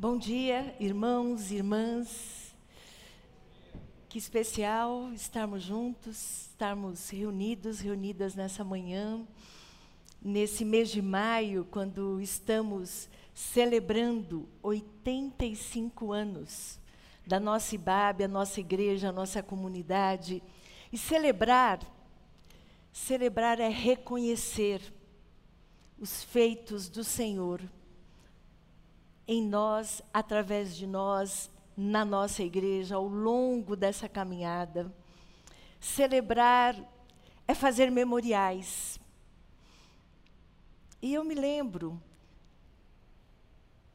Bom dia, irmãos, irmãs. Que especial estarmos juntos, estarmos reunidos, reunidas nessa manhã, nesse mês de maio, quando estamos celebrando 85 anos da nossa IBAB, a nossa igreja, a nossa comunidade. E celebrar, celebrar é reconhecer os feitos do Senhor em nós, através de nós, na nossa igreja, ao longo dessa caminhada. Celebrar é fazer memoriais. E eu me lembro,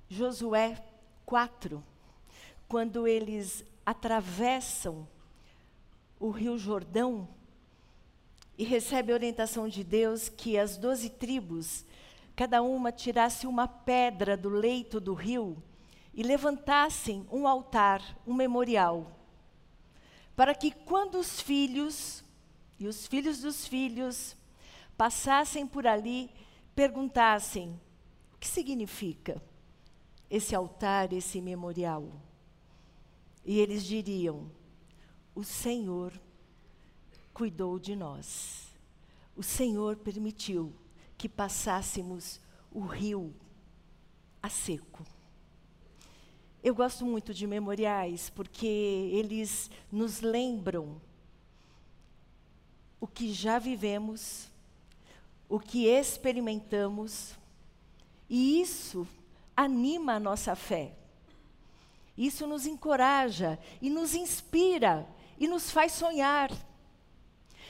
Josué 4, quando eles atravessam o Rio Jordão e recebem a orientação de Deus que as doze tribos cada uma tirasse uma pedra do leito do rio e levantassem um altar, um memorial, para que quando os filhos e os filhos dos filhos passassem por ali, perguntassem: o que significa esse altar, esse memorial? E eles diriam: o Senhor cuidou de nós. O Senhor permitiu que passássemos o rio a seco. Eu gosto muito de memoriais porque eles nos lembram o que já vivemos, o que experimentamos, e isso anima a nossa fé. Isso nos encoraja e nos inspira e nos faz sonhar.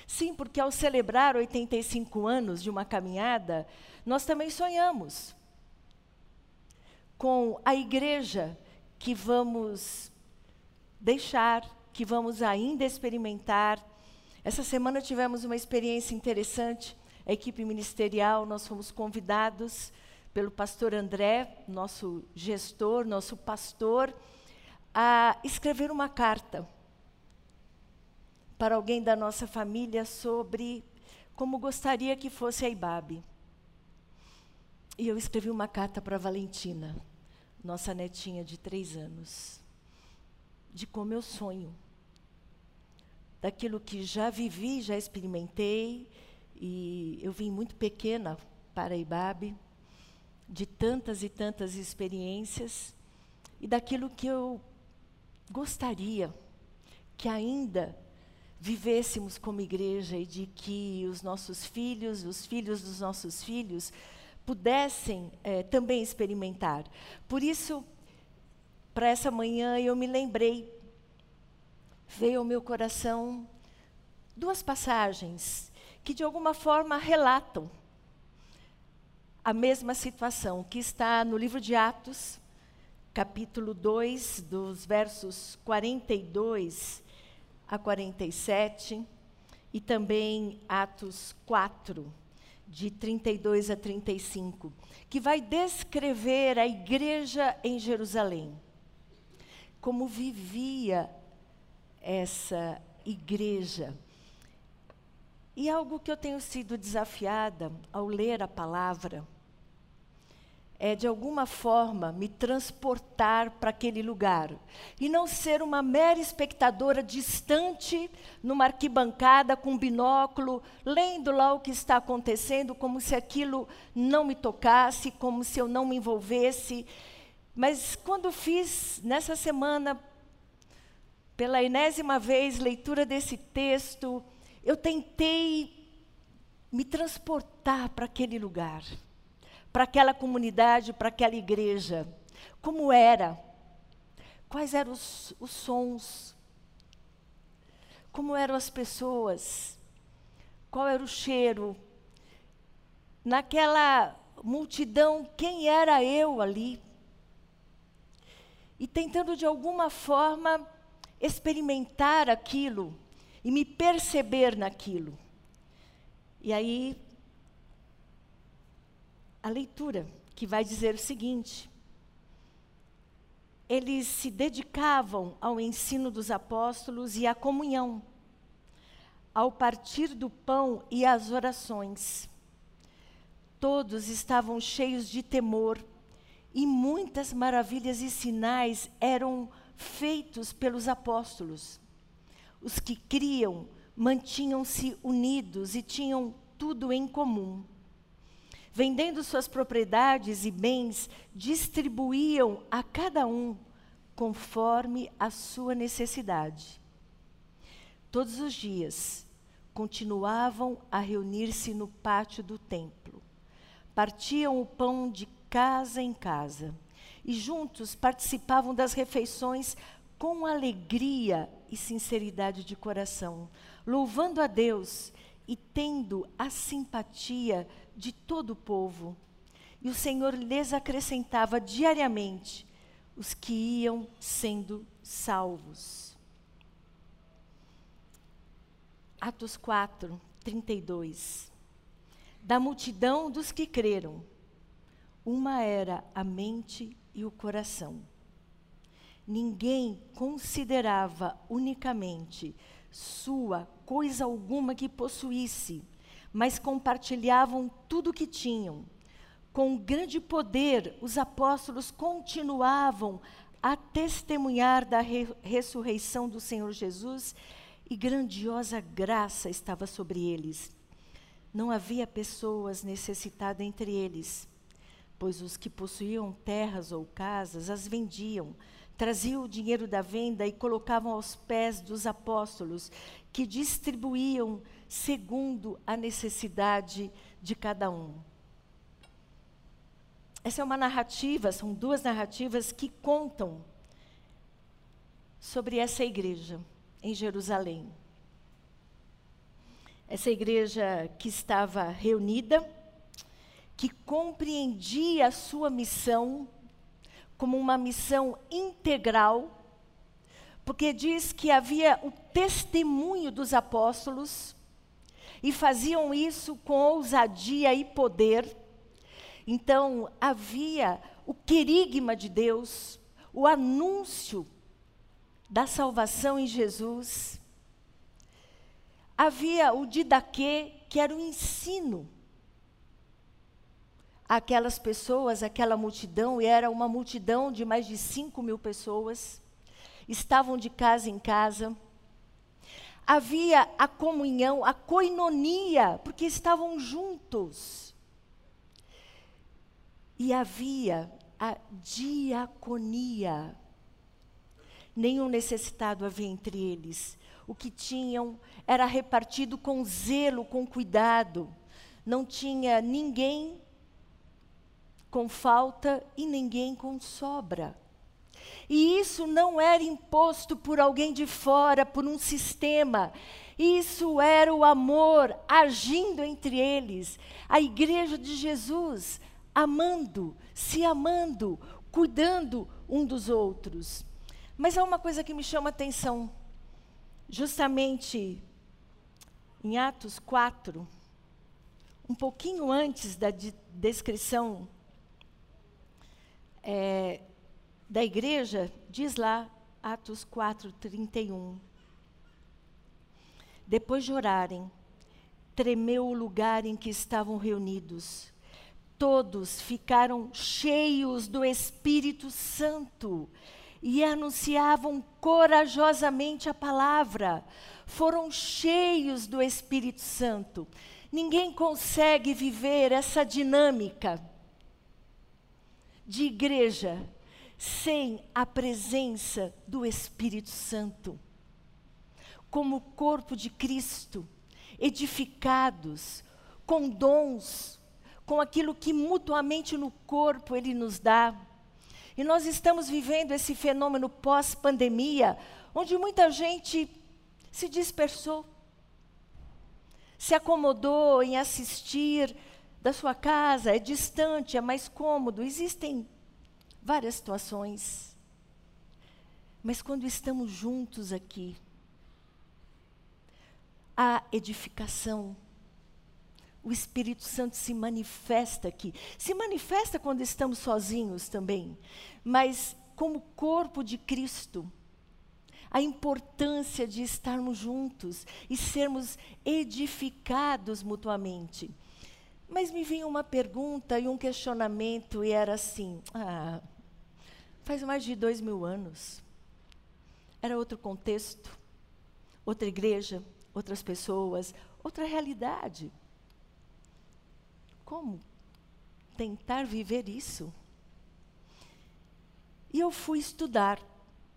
Sim, porque ao celebrar 85 anos de uma caminhada, nós também sonhamos com a igreja que vamos deixar, que vamos ainda experimentar. Essa semana tivemos uma experiência interessante, a equipe ministerial, nós fomos convidados pelo pastor André, nosso gestor, nosso pastor, a escrever uma carta para alguém da nossa família sobre como gostaria que fosse a Ibabe. E eu escrevi uma carta para Valentina, nossa netinha de três anos, de como eu sonho, daquilo que já vivi, já experimentei, e eu vim muito pequena para a Ibabe, de tantas e tantas experiências, e daquilo que eu gostaria que ainda vivêssemos como igreja e de que os nossos filhos, os filhos dos nossos filhos, pudessem é, também experimentar. Por isso, para essa manhã, eu me lembrei, veio ao meu coração duas passagens que de alguma forma relatam a mesma situação, que está no livro de Atos, capítulo 2, dos versos 42 a 47, e também Atos 4, de 32 a 35, que vai descrever a igreja em Jerusalém. Como vivia essa igreja. E algo que eu tenho sido desafiada ao ler a palavra é, de alguma forma, me transportar para aquele lugar. E não ser uma mera espectadora distante, numa arquibancada com binóculo, lendo lá o que está acontecendo, como se aquilo não me tocasse, como se eu não me envolvesse. Mas quando fiz, nessa semana, pela enésima vez, leitura desse texto, eu tentei me transportar para aquele lugar para aquela comunidade, para aquela igreja. Como era? Quais eram os, os sons? Como eram as pessoas? Qual era o cheiro? Naquela multidão, quem era eu ali? E tentando de alguma forma experimentar aquilo e me perceber naquilo. E aí a leitura, que vai dizer o seguinte: eles se dedicavam ao ensino dos apóstolos e à comunhão, ao partir do pão e às orações. Todos estavam cheios de temor e muita muitas maravilhas e sinais eram feitos pelos apóstolos. Os que criam mantinham-se unidos e tinham tudo em comum. Vendendo suas propriedades e bens, distribuíam a cada um conforme a sua necessidade. Todos os dias continuavam a reunir-se no pátio do templo. Partiam o pão de casa em casa e juntos participavam das refeições com alegria e sinceridade de coração, louvando a Deus tendo a simpatia de todo o povo. E o Senhor lhes acrescentava diariamente os que iam sendo salvos. Atos 4, 32. Da multidão dos que creram, uma era a mente e o coração. Ninguém considerava unicamente sua coisa alguma que possuísse, mas compartilhavam tudo o que tinham. Com grande poder, os apóstolos continuavam a testemunhar da re ressurreição do Senhor Jesus e grandiosa graça estava sobre eles. Não havia pessoas necessitadas entre eles pois os que possuíam terras ou casas as vendiam, traziam o dinheiro da venda e colocavam aos pés dos apóstolos, que distribuíam segundo a necessidade de cada um. Essa é uma narrativa, são duas narrativas que contam sobre essa igreja em Jerusalém. Essa igreja que estava reunida, que compreendia a sua missão como uma missão integral, porque diz que havia o testemunho dos apóstolos e faziam isso com ousadia e poder. Então, havia o querigma de Deus, o anúncio da salvação em Jesus. Havia o didaquê, que era o ensino aquelas pessoas, aquela multidão, e era uma multidão de mais de 5 mil pessoas, estavam de casa em casa. Havia a comunhão, a coinonia, porque estavam juntos. E havia a diaconia. Nenhum necessitado havia entre eles. O que tinham era repartido com zelo, com cuidado. Não tinha ninguém com falta e ninguém com sobra. E isso não era imposto por alguém de fora, por um sistema. Isso era o amor agindo entre eles. A igreja de Jesus amando, se amando, cuidando um dos outros. Mas há uma coisa que me chama a atenção. Justamente em Atos 4, um pouquinho antes da de descrição é, da igreja, diz lá, Atos 4, 31. Depois de orarem, tremeu o lugar em que estavam reunidos. Todos ficaram cheios do Espírito Santo e anunciavam corajosamente a palavra. Foram cheios do Espírito Santo. Ninguém consegue viver essa dinâmica de igreja sem a presença do Espírito Santo. Como corpo de Cristo, edificados com dons, com aquilo que mutuamente no corpo Ele nos dá. E nós estamos vivendo esse fenômeno pós-pandemia, onde muita gente se dispersou, se acomodou em assistir da sua casa, é distante, é mais cômodo. Existem várias situações. Mas quando estamos juntos aqui, há edificação. O Espírito Santo se manifesta aqui. Se manifesta quando estamos sozinhos também, mas como corpo de Cristo. A importância de estarmos juntos e sermos edificados mutuamente. Mas me vinha uma pergunta e um questionamento, e era assim: ah, faz mais de dois mil anos. Era outro contexto, outra igreja, outras pessoas, outra realidade. Como tentar viver isso? E eu fui estudar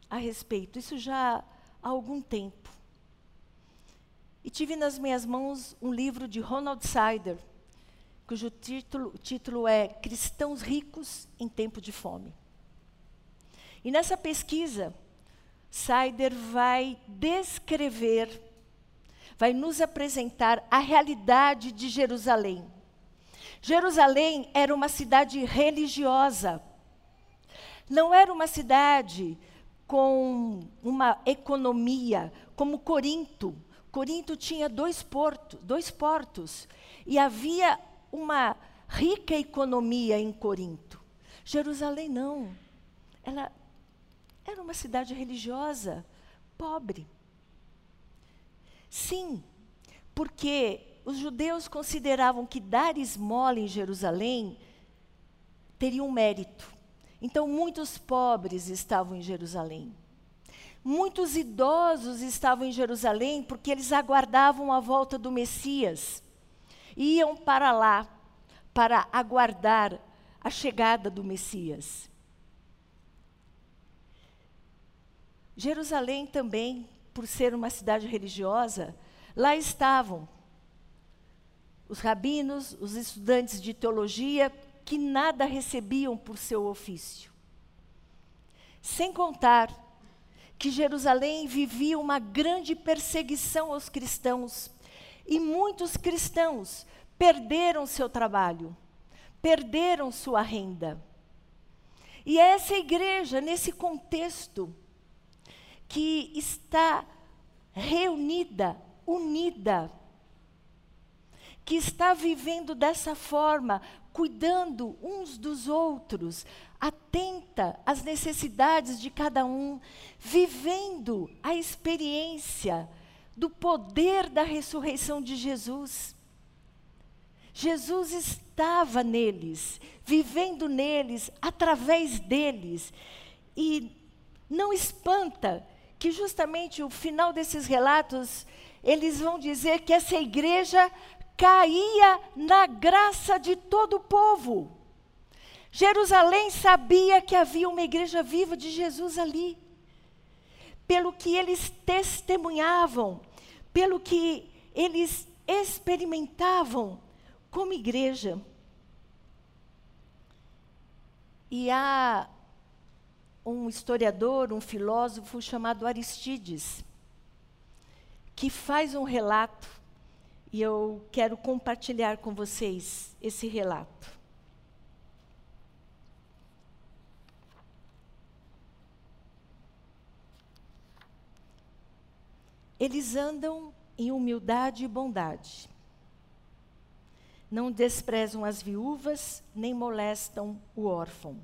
a respeito, isso já há algum tempo. E tive nas minhas mãos um livro de Ronald Sider, cujo título, título é Cristãos Ricos em Tempo de Fome. E nessa pesquisa, Sider vai descrever, vai nos apresentar a realidade de Jerusalém. Jerusalém era uma cidade religiosa. Não era uma cidade com uma economia como Corinto. Corinto tinha dois portos, dois portos e havia uma rica economia em Corinto. Jerusalém não. Ela era uma cidade religiosa, pobre. Sim, porque os judeus consideravam que dar esmola em Jerusalém teria um mérito. Então, muitos pobres estavam em Jerusalém. Muitos idosos estavam em Jerusalém porque eles aguardavam a volta do Messias. Iam para lá para aguardar a chegada do Messias. Jerusalém também, por ser uma cidade religiosa, lá estavam os rabinos, os estudantes de teologia, que nada recebiam por seu ofício. Sem contar que Jerusalém vivia uma grande perseguição aos cristãos, e muitos cristãos perderam seu trabalho, perderam sua renda. E essa igreja, nesse contexto, que está reunida, unida, que está vivendo dessa forma, cuidando uns dos outros, atenta às necessidades de cada um, vivendo a experiência do poder da ressurreição de Jesus. Jesus estava neles, vivendo neles, através deles. E não espanta que justamente o final desses relatos, eles vão dizer que essa igreja caía na graça de todo o povo. Jerusalém sabia que havia uma igreja viva de Jesus ali. Pelo que eles testemunhavam, pelo que eles experimentavam como igreja. E há um historiador, um filósofo chamado Aristides, que faz um relato, e eu quero compartilhar com vocês esse relato. Eles andam em humildade e bondade. Não desprezam as viúvas, nem molestam o órfão.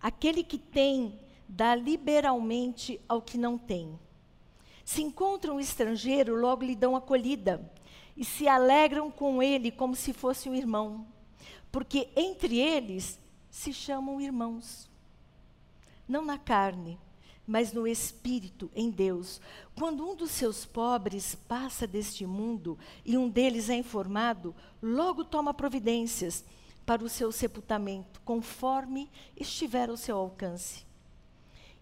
Aquele que tem, dá liberalmente ao que não tem. Se encontram um estrangeiro, logo lhe dão acolhida e se alegram com ele como se fosse um irmão, porque entre eles se chamam irmãos. Não na carne, mas no espírito, em Deus. Quando um dos seus pobres passa deste mundo e um deles é informado, logo toma providências para o seu sepultamento, conforme estiver ao seu alcance.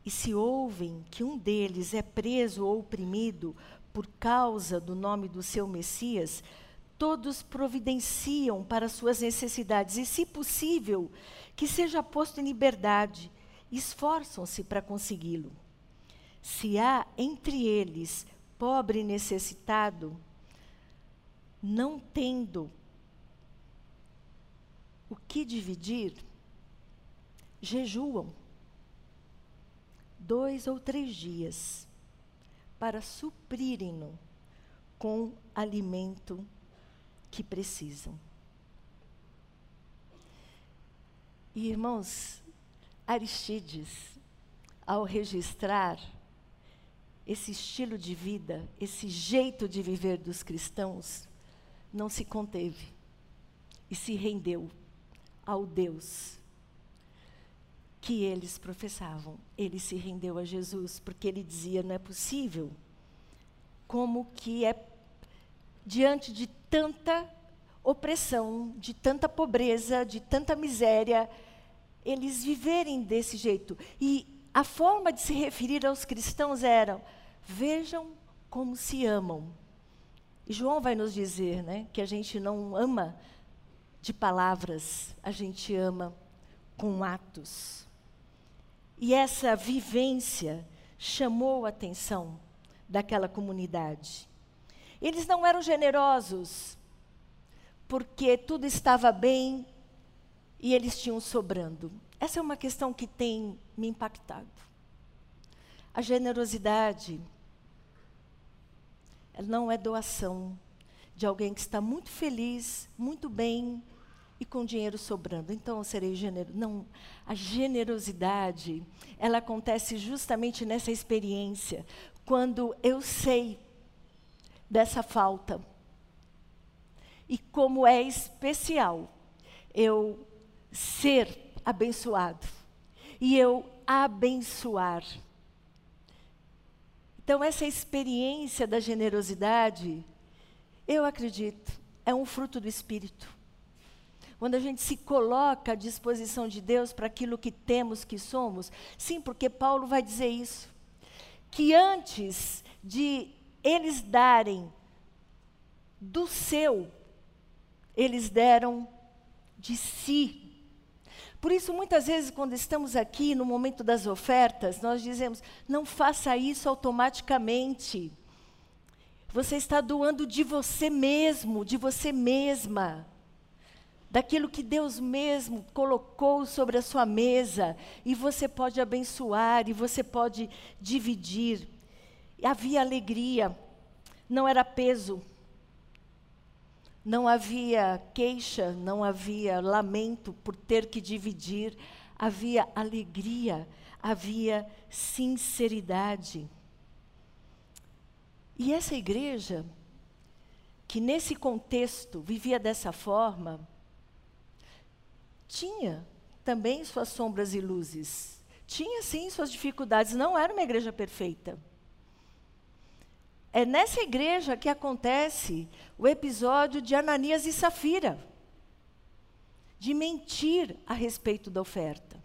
E se ouvem que um deles é preso ou oprimido por causa do nome do seu Messias, todos providenciam para suas necessidades e, se possível, que seja posto em liberdade, esforçam-se para consegui-lo. Se há entre eles pobre e necessitado, não tendo o que dividir, jejuam dois ou três dias para suprirem-no com alimento que precisam. E, irmãos, Aristides, ao registrar esse estilo de vida, esse jeito de viver dos cristãos, não se conteve e se rendeu ao Deus que eles professavam. Ele se rendeu a Jesus porque ele dizia: não é possível. Como que é diante de tanta opressão, de tanta pobreza, de tanta miséria, eles viverem desse jeito. E a forma de se referir aos cristãos era: vejam como se amam. E João vai nos dizer né, que a gente não ama de palavras, a gente ama com atos. E essa vivência chamou a atenção daquela comunidade. Eles não eram generosos, porque tudo estava bem e eles tinham sobrando. Essa é uma questão que tem me impactado. A generosidade não é doação de alguém que está muito feliz, muito bem e com dinheiro sobrando. Então eu serei generoso. Não, a generosidade, ela acontece justamente nessa experiência, quando eu sei dessa falta. E como é especial eu ser abençoado e eu abençoar. Então, essa experiência da generosidade, eu acredito, é um fruto do Espírito. Quando a gente se coloca à disposição de Deus para aquilo que temos, que somos, sim, porque Paulo vai dizer isso. Que antes de eles darem do seu, eles deram de si. Por isso, muitas vezes, quando estamos aqui no momento das ofertas, nós dizemos: não faça isso automaticamente. Você está doando de você mesmo, de você mesma. Daquilo que Deus mesmo colocou sobre a sua mesa, e você pode abençoar, e você pode dividir. Havia alegria, não era peso. Não havia queixa, não havia lamento por ter que dividir, havia alegria, havia sinceridade. E essa igreja, que nesse contexto vivia dessa forma, tinha também suas sombras e luzes. Tinha sim suas dificuldades, não era uma igreja perfeita. É nessa igreja que acontece o episódio de Ananias e Safira, de mentir a respeito da oferta.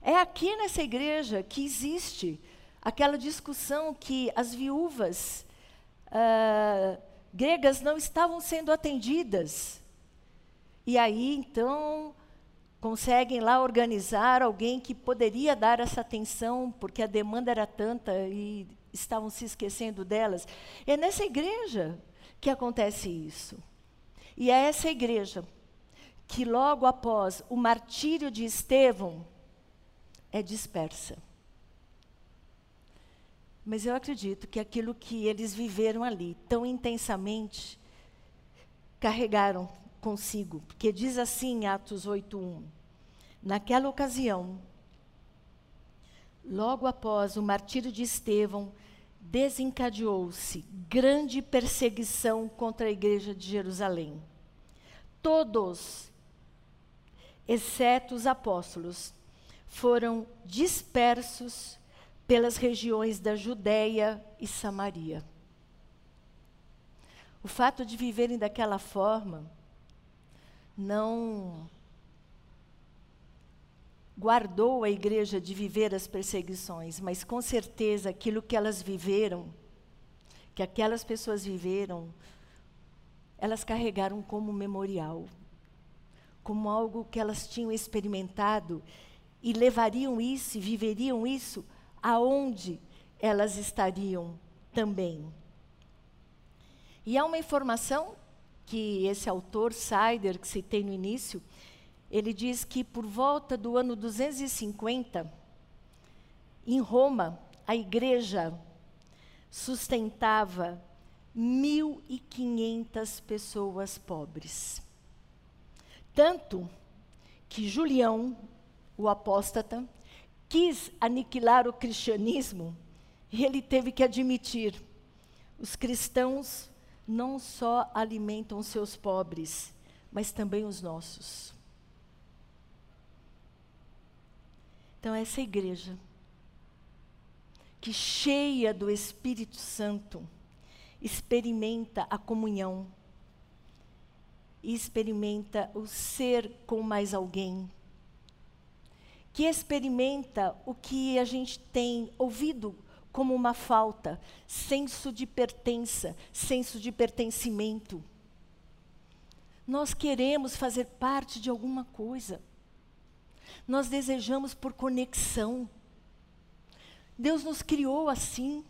É aqui nessa igreja que existe aquela discussão que as viúvas uh, gregas não estavam sendo atendidas. E aí, então, conseguem lá organizar alguém que poderia dar essa atenção, porque a demanda era tanta e estavam se esquecendo delas. É nessa igreja que acontece isso. E é essa igreja que, logo após o martírio de Estevão, é dispersa. Mas eu acredito que aquilo que eles viveram ali tão intensamente, carregaram consigo. Porque diz assim em Atos 8:1. Naquela ocasião, logo após o martírio de Estevão, desencadeou-se grande perseguição contra a igreja de Jerusalém. Todos, exceto os apóstolos, foram dispersos pelas regiões da Judéia e Samaria. O fato de viverem daquela forma não guardou a igreja de viver as perseguições, mas com certeza aquilo que elas viveram, que aquelas pessoas viveram, elas carregaram como memorial, como algo que elas tinham experimentado e levariam isso, viveriam isso aonde elas estariam também. E há uma informação que esse autor, Sider, que citei no início, ele diz que por volta do ano 250, em Roma, a igreja sustentava 1.500 pessoas pobres. Tanto que Julião, o apóstata, quis aniquilar o cristianismo e ele teve que admitir: os cristãos não só alimentam seus pobres, mas também os nossos. Então, essa igreja, que cheia do Espírito Santo, experimenta a comunhão, e experimenta o ser com mais alguém, que experimenta o que a gente tem ouvido como uma falta, senso de pertença, senso de pertencimento. Nós queremos fazer parte de alguma coisa. Nós desejamos por conexão. Deus nos criou assim.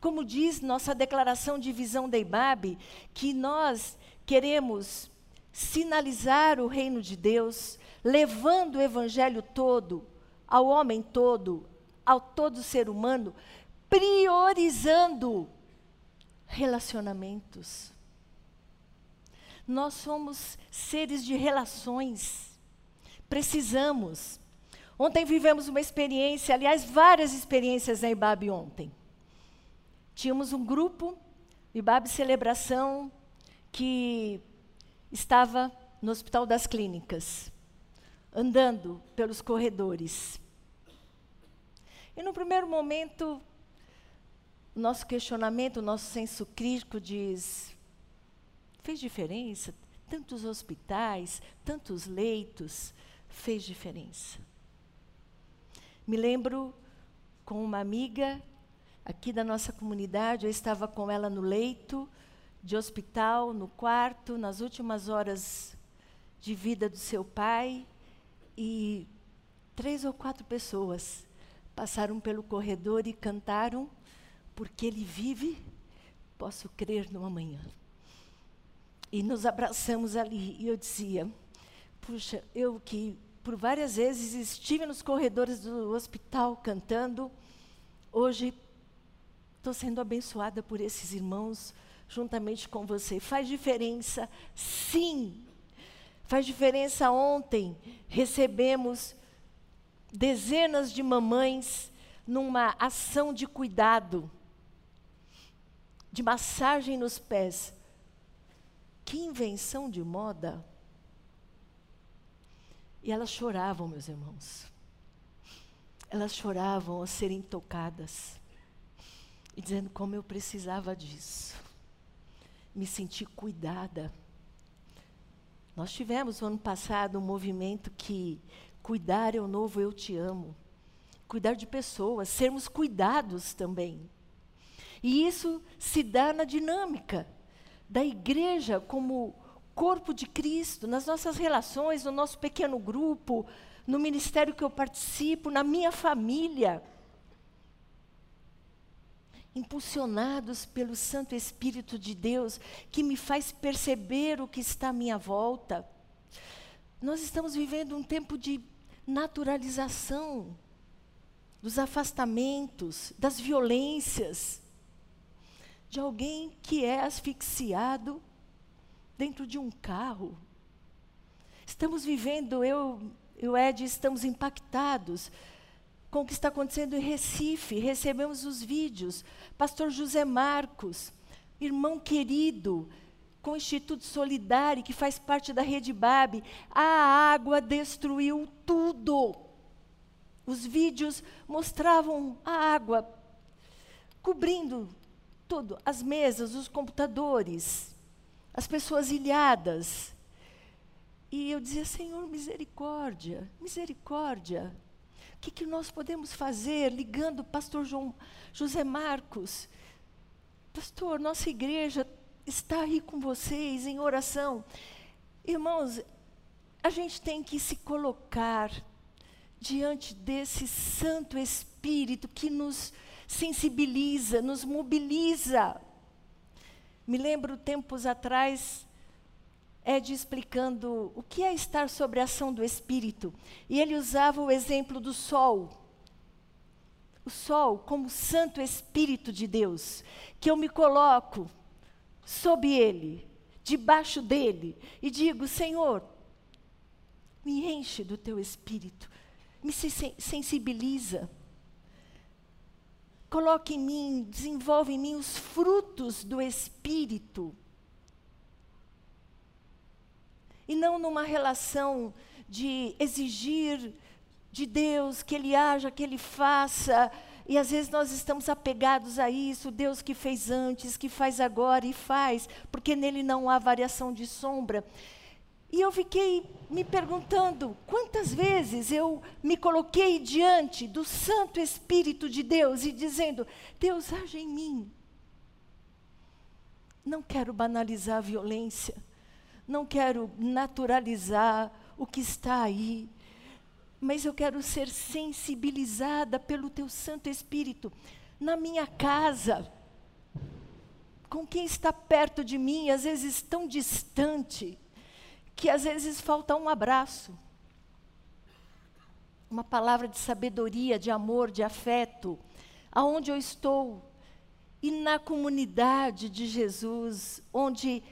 Como diz nossa declaração de visão da IBAB, que nós queremos sinalizar o reino de Deus, levando o evangelho todo ao homem todo, ao todo ser humano, priorizando relacionamentos. Nós somos seres de relações. Precisamos. Ontem vivemos uma experiência, aliás, várias experiências na IBAB ontem. Tínhamos um grupo, IBAB Celebração, que estava no Hospital das Clínicas, andando pelos corredores. E no primeiro momento, o nosso questionamento, o nosso senso crítico diz: fez diferença? Tantos hospitais, tantos leitos, fez diferença. Me lembro com uma amiga aqui da nossa comunidade, eu estava com ela no leito de hospital, no quarto, nas últimas horas de vida do seu pai, e três ou quatro pessoas passaram pelo corredor e cantaram, porque ele vive, posso crer no amanhã. E nos abraçamos ali, e eu dizia, puxa, eu que por várias vezes estive nos corredores do hospital cantando, hoje estou sendo abençoada por esses irmãos juntamente com você. Faz diferença, sim. Faz diferença ontem. Recebemos dezenas de mamães numa ação de cuidado, de massagem nos pés. Que invenção de moda! E elas choravam, meus irmãos. Elas choravam ao serem tocadas e dizendo como eu precisava disso. Me senti cuidada. Nós tivemos no ano passado um movimento que Cuidar é o novo eu te amo. Cuidar de pessoas, sermos cuidados também. E isso se dá na dinâmica da igreja como corpo de Cristo, nas nossas relações, no nosso pequeno grupo, no ministério que eu participo, na minha família. Impulsionados pelo Santo Espírito de Deus, que me faz perceber o que está à minha volta. Nós estamos vivendo um tempo de naturalização dos afastamentos, das violências, de alguém que é asfixiado dentro de um carro. Estamos vivendo, eu e o Ed estamos impactados com o que está acontecendo em Recife. Recebemos os vídeos. Pastor José Marcos, irmão querido, com o Instituto Solidário, que faz parte da Rede BAB, a água destruiu tudo. Os vídeos mostravam a água cobrindo tudo, as mesas, os computadores, as pessoas ilhadas. E eu dizia, Senhor, misericórdia, misericórdia. O que, que nós podemos fazer? Ligando o pastor João, José Marcos. Pastor, nossa igreja está aí com vocês em oração. Irmãos, a gente tem que se colocar diante desse Santo Espírito que nos sensibiliza, nos mobiliza. Me lembro tempos atrás, Ed explicando o que é estar sobre a ação do Espírito. E ele usava o exemplo do sol. O sol como Santo Espírito de Deus, que eu me coloco sob ele, debaixo dele, e digo: Senhor, me enche do teu espírito, me sensibiliza. Coloque em mim, desenvolve em mim os frutos do espírito. E não numa relação de exigir de Deus, que Ele haja, que Ele faça. E às vezes nós estamos apegados a isso, Deus que fez antes, que faz agora e faz, porque nele não há variação de sombra. E eu fiquei me perguntando quantas vezes eu me coloquei diante do Santo Espírito de Deus e dizendo: Deus, age em mim. Não quero banalizar a violência, não quero naturalizar o que está aí, mas eu quero ser sensibilizada pelo Teu Santo Espírito na minha casa, com quem está perto de mim, às vezes tão distante que às vezes falta um abraço, uma palavra de sabedoria, de amor, de afeto, aonde eu estou e na comunidade de Jesus, onde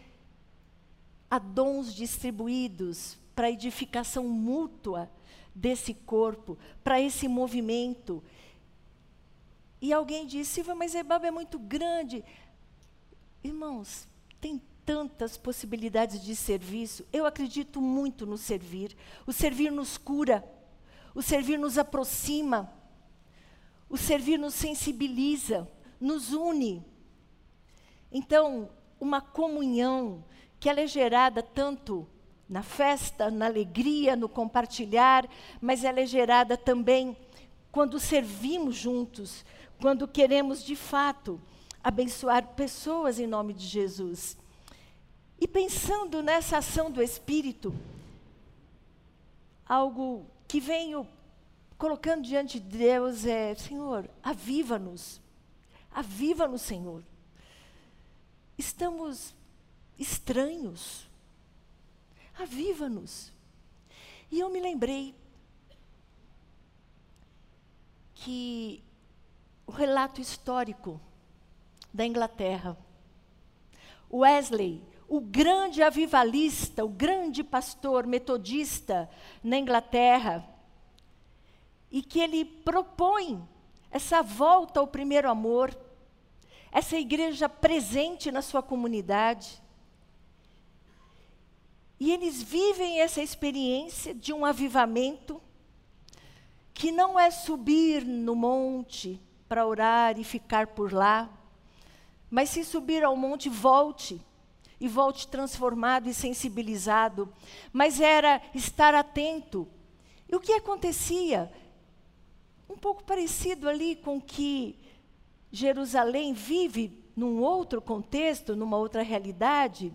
há dons distribuídos para edificação mútua desse corpo, para esse movimento. E alguém disse, Silvia, mas Ebaba é muito grande. Irmãos, tem tantas possibilidades de serviço. Eu acredito muito no servir. O servir nos cura, o servir nos aproxima, o servir nos sensibiliza, nos une. Então, uma comunhão que ela é gerada tanto na festa, na alegria, no compartilhar, mas ela é gerada também quando servimos juntos, quando queremos de fato abençoar pessoas em nome de Jesus. E pensando nessa ação do Espírito, algo que venho colocando diante de Deus é: Senhor, aviva-nos, aviva-nos, Senhor. Estamos estranhos, aviva-nos. E eu me lembrei que o relato histórico da Inglaterra, Wesley, o grande avivalista, o grande pastor metodista na Inglaterra, e que ele propõe essa volta ao primeiro amor, essa igreja presente na sua comunidade. E eles vivem essa experiência de um avivamento que não é subir no monte para orar e ficar por lá, mas se subir ao monte, volte e volte transformado e sensibilizado, mas era estar atento. E o que acontecia? Um pouco parecido ali com que Jerusalém vive num outro contexto, numa outra realidade.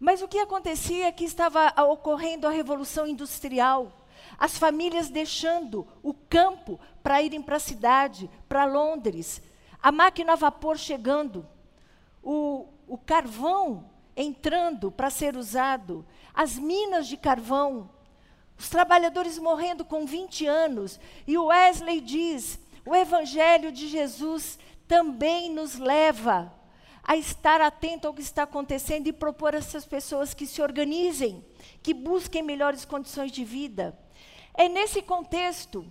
Mas o que acontecia é que estava ocorrendo a revolução industrial. As famílias deixando o campo para irem para a cidade, para Londres. A máquina a vapor chegando. O, o carvão entrando para ser usado, as minas de carvão, os trabalhadores morrendo com 20 anos. E Wesley diz: o Evangelho de Jesus também nos leva a estar atento ao que está acontecendo e propor a essas pessoas que se organizem, que busquem melhores condições de vida. É nesse contexto,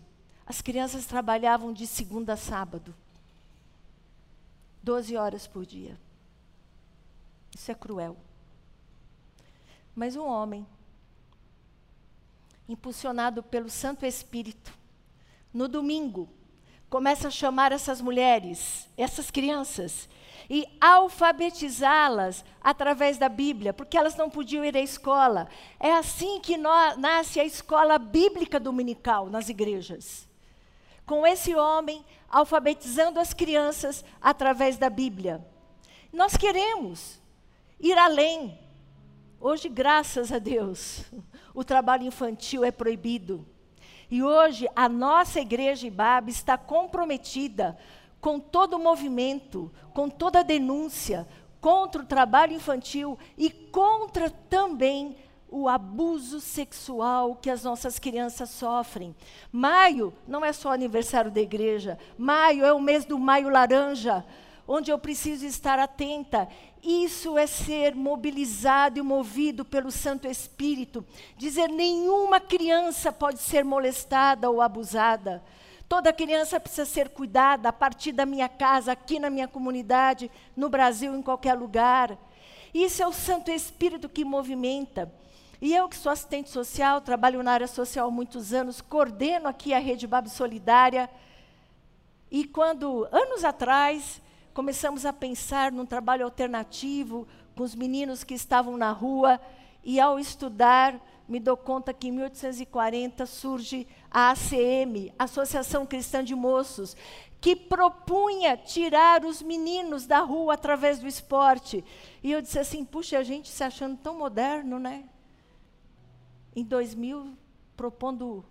as crianças trabalhavam de segunda a sábado, 12 horas por dia. Isso é cruel. Mas um homem, impulsionado pelo Santo Espírito, no domingo, começa a chamar essas mulheres, essas crianças, e alfabetizá-las através da Bíblia, porque elas não podiam ir à escola. É assim que nasce a escola bíblica dominical nas igrejas. Com esse homem alfabetizando as crianças através da Bíblia. Nós queremos ir além. Hoje, graças a Deus, o trabalho infantil é proibido. E hoje a nossa igreja IBAB está comprometida com todo o movimento, com toda a denúncia contra o trabalho infantil e contra também o abuso sexual que as nossas crianças sofrem. Maio não é só aniversário da igreja, maio é o mês do maio laranja onde eu preciso estar atenta. Isso é ser mobilizado e movido pelo Santo Espírito. Dizer: nenhuma criança pode ser molestada ou abusada. Toda criança precisa ser cuidada a partir da minha casa, aqui na minha comunidade, no Brasil, em qualquer lugar. Isso é o Santo Espírito que movimenta. E eu, que sou assistente social, trabalho na área social há muitos anos, coordeno aqui a Rede Bab Solidária. E quando, anos atrás, começamos a pensar num trabalho alternativo com os meninos que estavam na rua, e ao estudar, me dou conta que em 1840 surge a ACM, Associação Cristã de Moços, que propunha tirar os meninos da rua através do esporte. E eu disse assim: puxa, a gente se achando tão moderno, né? Em 2000, propondo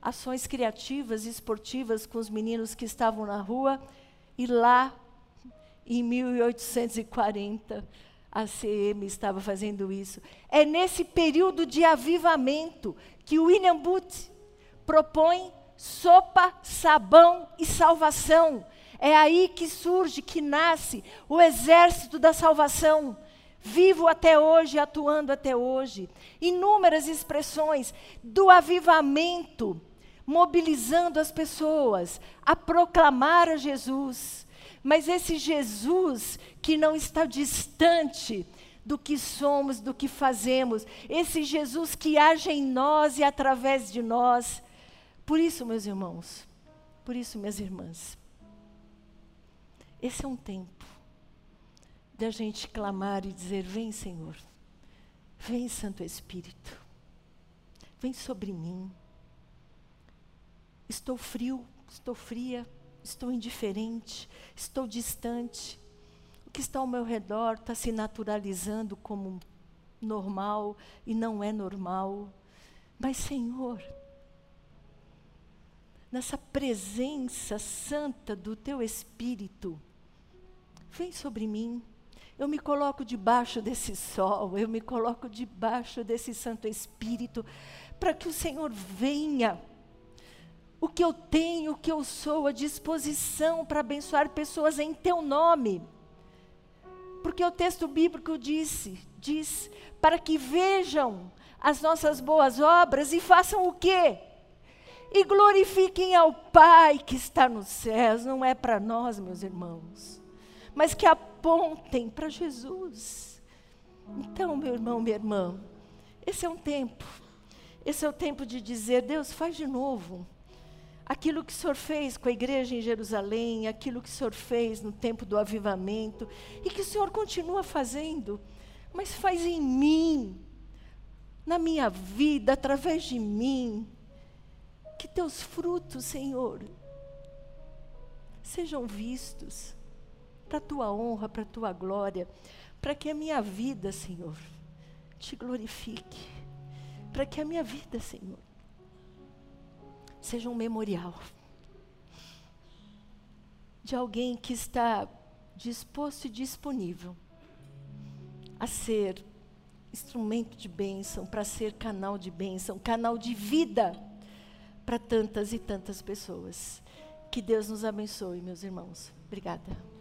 ações criativas e esportivas com os meninos que estavam na rua, e lá, em 1840, a CM estava fazendo isso. É nesse período de avivamento que William Booth propõe sopa, sabão e salvação. É aí que surge, que nasce o exército da salvação. Vivo até hoje, atuando até hoje. Inúmeras expressões do avivamento, mobilizando as pessoas a proclamar a Jesus mas esse Jesus que não está distante do que somos, do que fazemos, esse Jesus que age em nós e através de nós. Por isso, meus irmãos, por isso, minhas irmãs, esse é um tempo de a gente clamar e dizer: Vem, Senhor, vem, Santo Espírito, vem sobre mim. Estou frio, estou fria estou indiferente, estou distante. O que está ao meu redor está se naturalizando como normal e não é normal. Mas, Senhor, nessa presença santa do Teu Espírito, vem sobre mim. Eu me coloco debaixo desse sol, eu me coloco debaixo desse Santo Espírito, para que o Senhor venha o que eu tenho, o que eu sou, a disposição para abençoar pessoas em teu nome. Porque o texto bíblico disse, diz, para que vejam as nossas boas obras e façam o quê? E glorifiquem ao Pai que está nos céus, não é para nós, meus irmãos, mas que apontem para Jesus. Então, meu irmão, minha irmã, esse é um tempo, esse é o tempo de dizer: Deus, faz de novo aquilo que o Senhor fez com a igreja em Jerusalém, aquilo que o Senhor fez no tempo do avivamento, e que o Senhor continua fazendo, mas faz em mim, na minha vida, através de mim, que teus frutos, Senhor, sejam vistos para a tua honra, para a tua glória, para que a minha vida, Senhor, te glorifique, para que a minha vida, Senhor, seja um memorial de alguém que está disposto e disponível a ser instrumento de bênção, para ser canal de bênção, canal de vida para tantas e tantas pessoas. Que Deus nos abençoe, meus irmãos. Obrigada.